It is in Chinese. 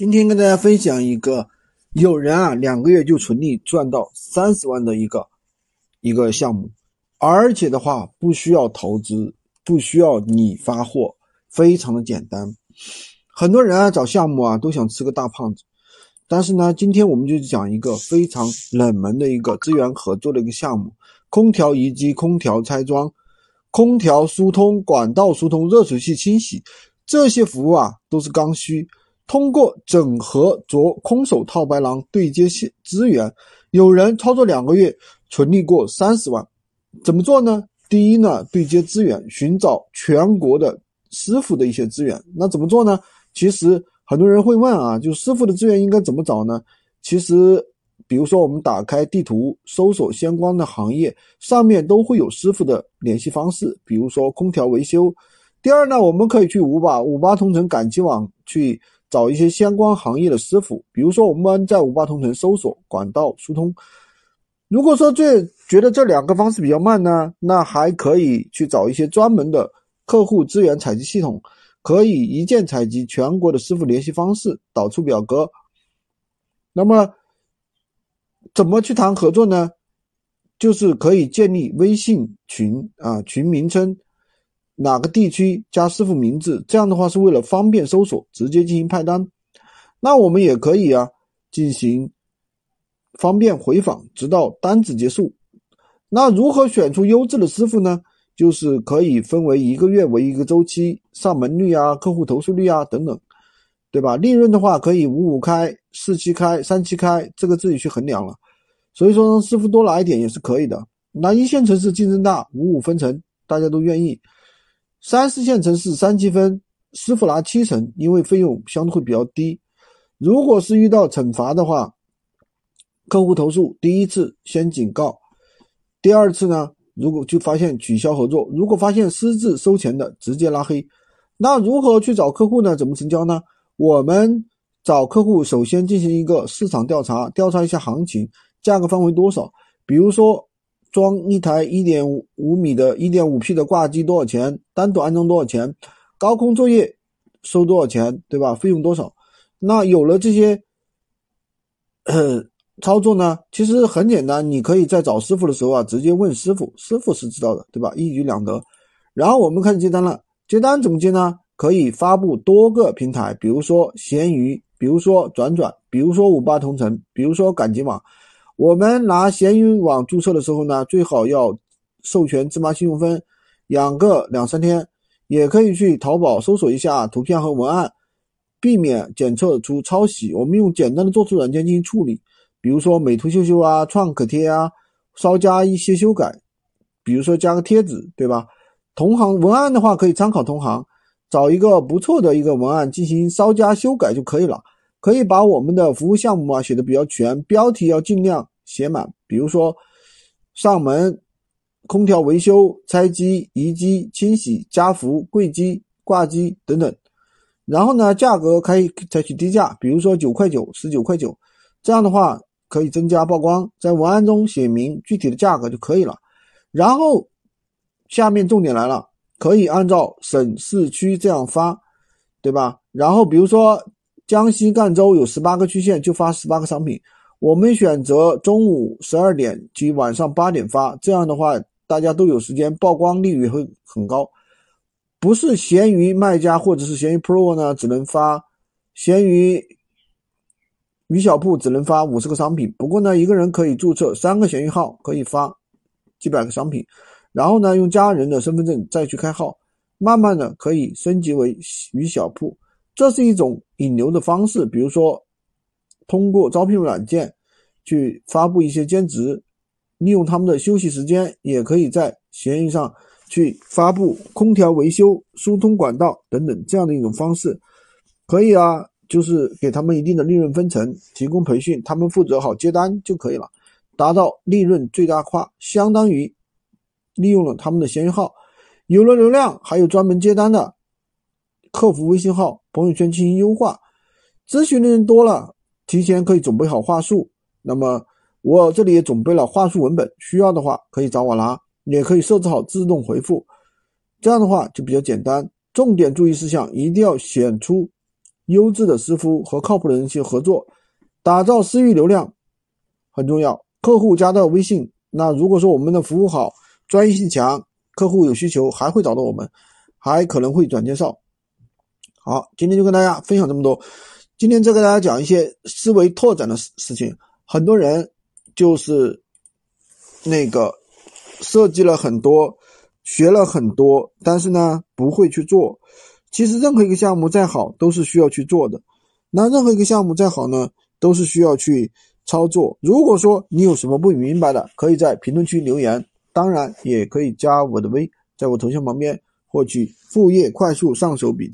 今天跟大家分享一个有人啊两个月就纯利赚到三十万的一个一个项目，而且的话不需要投资，不需要你发货，非常的简单。很多人啊找项目啊都想吃个大胖子，但是呢，今天我们就讲一个非常冷门的一个资源合作的一个项目：空调移机、空调拆装、空调疏通、管道疏通、热水器清洗这些服务啊都是刚需。通过整合着空手套白狼对接资源，有人操作两个月存利过三十万，怎么做呢？第一呢，对接资源，寻找全国的师傅的一些资源。那怎么做呢？其实很多人会问啊，就师傅的资源应该怎么找呢？其实，比如说我们打开地图，搜索相关的行业，上面都会有师傅的联系方式。比如说空调维修。第二呢，我们可以去五八五八同城赶集网去。找一些相关行业的师傅，比如说我们在五八同城搜索管道疏通。如果说这觉得这两个方式比较慢呢，那还可以去找一些专门的客户资源采集系统，可以一键采集全国的师傅联系方式，导出表格。那么怎么去谈合作呢？就是可以建立微信群啊，群名称。哪个地区加师傅名字，这样的话是为了方便搜索，直接进行派单。那我们也可以啊，进行方便回访，直到单子结束。那如何选出优质的师傅呢？就是可以分为一个月为一个周期，上门率啊、客户投诉率啊等等，对吧？利润的话可以五五开、四七开、三七开，这个自己去衡量了。所以说，师傅多来一点也是可以的。那一线城市竞争大，五五分成，大家都愿意。三四线城市三七分，师傅拿七成，因为费用相对会比较低。如果是遇到惩罚的话，客户投诉第一次先警告，第二次呢，如果就发现取消合作，如果发现私自收钱的，直接拉黑。那如何去找客户呢？怎么成交呢？我们找客户首先进行一个市场调查，调查一下行情，价格范围多少，比如说。装一台一点五米的、一点五 P 的挂机多少钱？单独安装多少钱？高空作业收多少钱？对吧？费用多少？那有了这些操作呢，其实很简单，你可以在找师傅的时候啊，直接问师傅，师傅是知道的，对吧？一举两得。然后我们开始接单了，接单怎么接呢？可以发布多个平台，比如说闲鱼，比如说转转，比如说五八同城，比如说赶集网。我们拿闲鱼网注册的时候呢，最好要授权芝麻信用分，养个两三天，也可以去淘宝搜索一下图片和文案，避免检测出抄袭。我们用简单的做图软件进行处理，比如说美图秀秀啊、创可贴啊，稍加一些修改，比如说加个贴纸，对吧？同行文案的话可以参考同行，找一个不错的一个文案进行稍加修改就可以了。可以把我们的服务项目啊写的比较全，标题要尽量。写满，比如说上门空调维修、拆机、移机、清洗、加氟、柜机、挂机等等。然后呢，价格可以采取低价，比如说九块九、十九块九，这样的话可以增加曝光，在文案中写明具体的价格就可以了。然后下面重点来了，可以按照省市区这样发，对吧？然后比如说江西赣州有十八个区县，就发十八个商品。我们选择中午十二点及晚上八点发，这样的话大家都有时间，曝光率也会很高。不是闲鱼卖家或者是闲鱼 Pro 呢，只能发闲鱼鱼小铺只能发五十个商品。不过呢，一个人可以注册三个闲鱼号，可以发几百个商品。然后呢，用家人的身份证再去开号，慢慢的可以升级为鱼小铺。这是一种引流的方式，比如说。通过招聘软件去发布一些兼职，利用他们的休息时间，也可以在闲鱼上去发布空调维修、疏通管道等等这样的一种方式，可以啊，就是给他们一定的利润分成，提供培训，他们负责好接单就可以了，达到利润最大化，相当于利用了他们的闲鱼号，有了流量，还有专门接单的客服微信号、朋友圈进行优化，咨询的人多了。提前可以准备好话术，那么我这里也准备了话术文本，需要的话可以找我拿，也可以设置好自动回复，这样的话就比较简单。重点注意事项一定要选出优质的师傅和靠谱的人去合作，打造私域流量很重要。客户加到微信，那如果说我们的服务好，专业性强，客户有需求还会找到我们，还可能会转介绍。好，今天就跟大家分享这么多。今天再给大家讲一些思维拓展的事事情。很多人就是那个设计了很多，学了很多，但是呢不会去做。其实任何一个项目再好，都是需要去做的。那任何一个项目再好呢，都是需要去操作。如果说你有什么不明白的，可以在评论区留言。当然，也可以加我的微，在我头像旁边获取副业快速上手笔记。